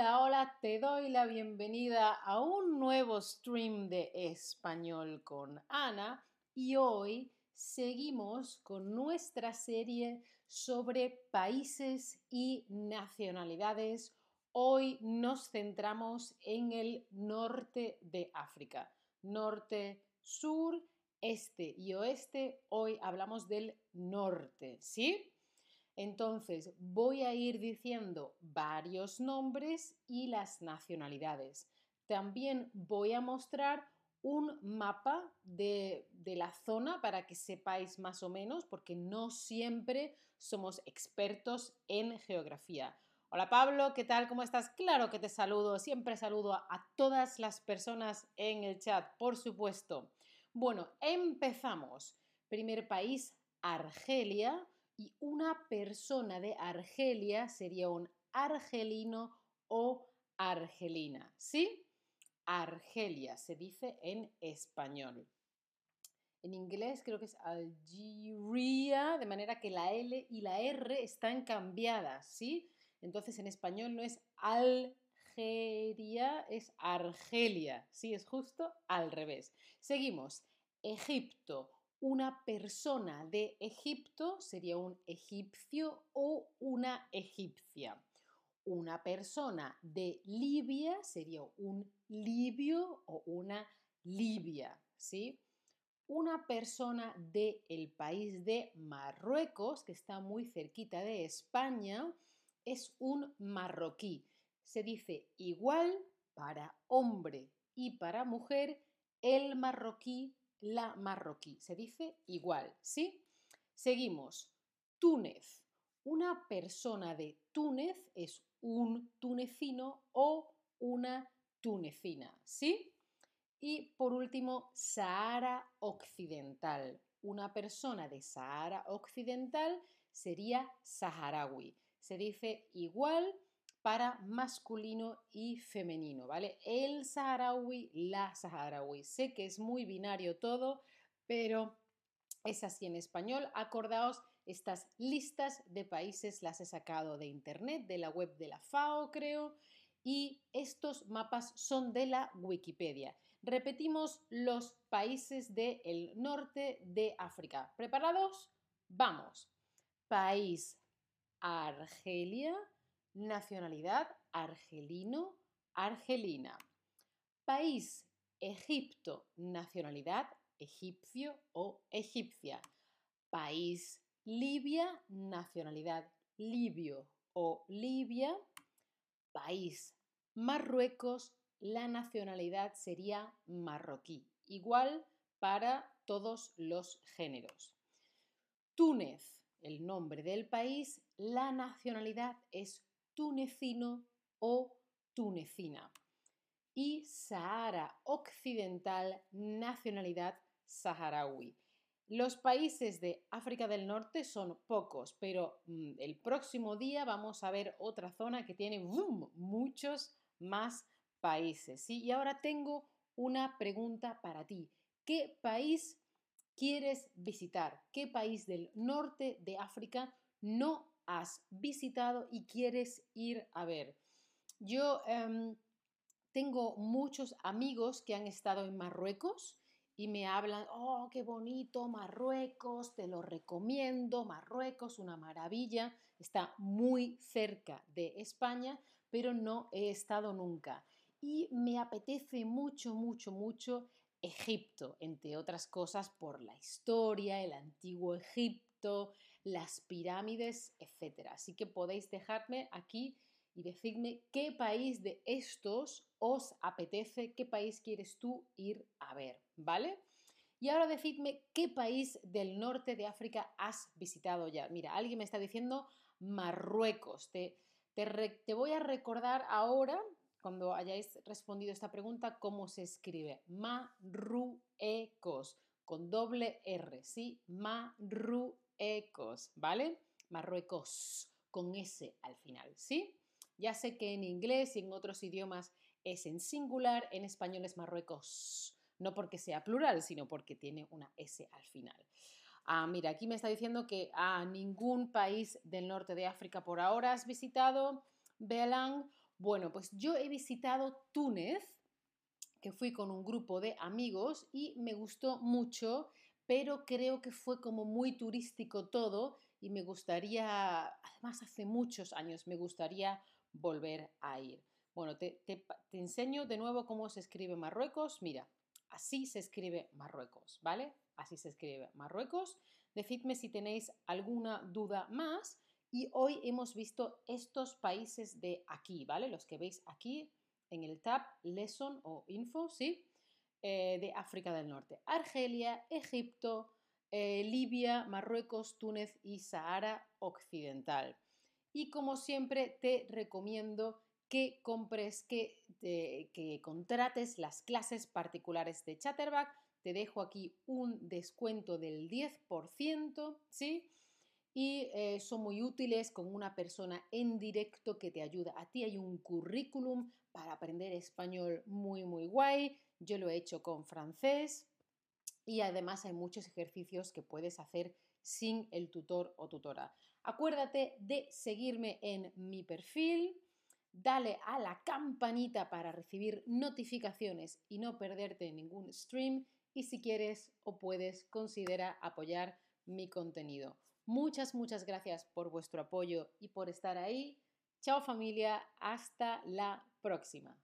Hola, hola, te doy la bienvenida a un nuevo stream de español con Ana y hoy seguimos con nuestra serie sobre países y nacionalidades. Hoy nos centramos en el norte de África, norte, sur, este y oeste. Hoy hablamos del norte, ¿sí? Entonces, voy a ir diciendo varios nombres y las nacionalidades. También voy a mostrar un mapa de, la zona para que sepáis más o menos, porque no siempre somos expertos en geografía. Hola Pablo, ¿qué tal? ¿Cómo estás? Claro que te saludo, siempre saludo a todas las personas en el chat, por supuesto. Bueno, empezamos. Primer país, Argelia y una persona de Argelia sería un argelino o argelina. ¿Sí? Argelia se dice en español. En inglés creo que es Algeria, de manera que la L y la R están cambiadas, ¿sí? Entonces en español no es Algeria, es Argelia, ¿sí? Es justo al revés. Seguimos. Egipto, una persona de Egipto sería un egipcio o una egipcia. Una persona de Libia sería un libio o una libia, ¿sí? Una persona del el país de Marruecos, que está muy cerquita de España, es un marroquí. Se dice igual para hombre y para mujer, el marroquí la marroquí. Se dice igual, ¿sí? Seguimos. Túnez. Una persona de Túnez es un tunecino o una tunecina, ¿sí? Y por último, Sahara Occidental. Una persona de Sahara Occidental sería saharaui. Se dice igual para masculino y femenino, ¿vale? El saharaui, la saharaui. Sé que es muy binario todo, pero es así en español. Acordaos, estas listas de países las he sacado de internet, de la web de la FAO, creo, y estos mapas son de la Wikipedia. Repetimos los países del norte de África. ¿Preparados? Vamos. País Argelia, Nacionalidad argelino, argelina. País Egipto. Nacionalidad egipcio o egipcia. País Libia. Nacionalidad libio o libia. País Marruecos. La nacionalidad sería marroquí. Igual para todos los géneros. Túnez, el nombre del país, la nacionalidad es tunecino o tunecina. Y Sahara Occidental, nacionalidad saharaui. Los países de África del Norte son pocos, pero mm, el próximo día vamos a ver otra zona que tiene muchos más países. Y ahora tengo una pregunta para ti. ¿Qué país quieres visitar? ¿Qué país del norte de África no has visitado y quieres ir a ver. Yo em, tengo muchos amigos que han estado en Marruecos y me hablan, oh, qué bonito Marruecos, te lo recomiendo, Marruecos, una maravilla, está muy cerca de España, pero no he estado nunca. Y me apetece mucho, mucho, mucho Egipto, entre otras cosas por la historia, el antiguo Egipto, las pirámides, etc. Así que podéis dejarme aquí y decirme qué país de estos os apetece, qué país quieres tú ir a ver, ¿vale? Y ahora decidme qué país del norte de África has visitado ya. Mira, alguien me está diciendo Marruecos. Te, te, voy a recordar ahora, cuando hayáis respondido esta pregunta, cómo se escribe. Marruecos, con doble R, ¿sí? Marruecos ecos, ¿vale? Marruecos, con S al final, ¿sí? Ya sé que en inglés y en otros idiomas es en singular, en español es Marruecos. No porque sea plural, sino porque tiene una S al final. Ah, mira, aquí me está diciendo que a ningún país del norte de África por ahora has visitado. Belan, Bueno, pues yo he visitado Túnez, que fui con un grupo de amigos y me gustó mucho, pero creo que fue como muy turístico todo y me gustaría, además hace muchos años, me gustaría volver a ir. Bueno, te, enseño de nuevo cómo se escribe Marruecos. Mira, así se escribe Marruecos, ¿vale? Así se escribe Marruecos. Decidme si tenéis alguna duda más. Y hoy hemos visto estos países de aquí, ¿vale? Los que veis aquí en el tab Lesson o Info, ¿sí? Eh, de África del Norte. Argelia, Egipto, eh, Libia, Marruecos, Túnez y Sahara Occidental. Y como siempre te recomiendo que compres, que, que contrates las clases particulares de Chatterback. Te dejo aquí un descuento del 10%, ¿sí? Y eh, son muy útiles con una persona en directo que te ayuda. A ti hay un currículum para aprender español muy, muy guay. Yo lo he hecho con francés y además hay muchos ejercicios que puedes hacer sin el tutor o tutora. Acuérdate de seguirme en mi perfil dale a la campanita para recibir notificaciones y no perderte ningún stream y si quieres o puedes considera apoyar mi contenido. Muchas, muchas gracias por vuestro apoyo y por estar ahí. Chao familia, hasta la próxima.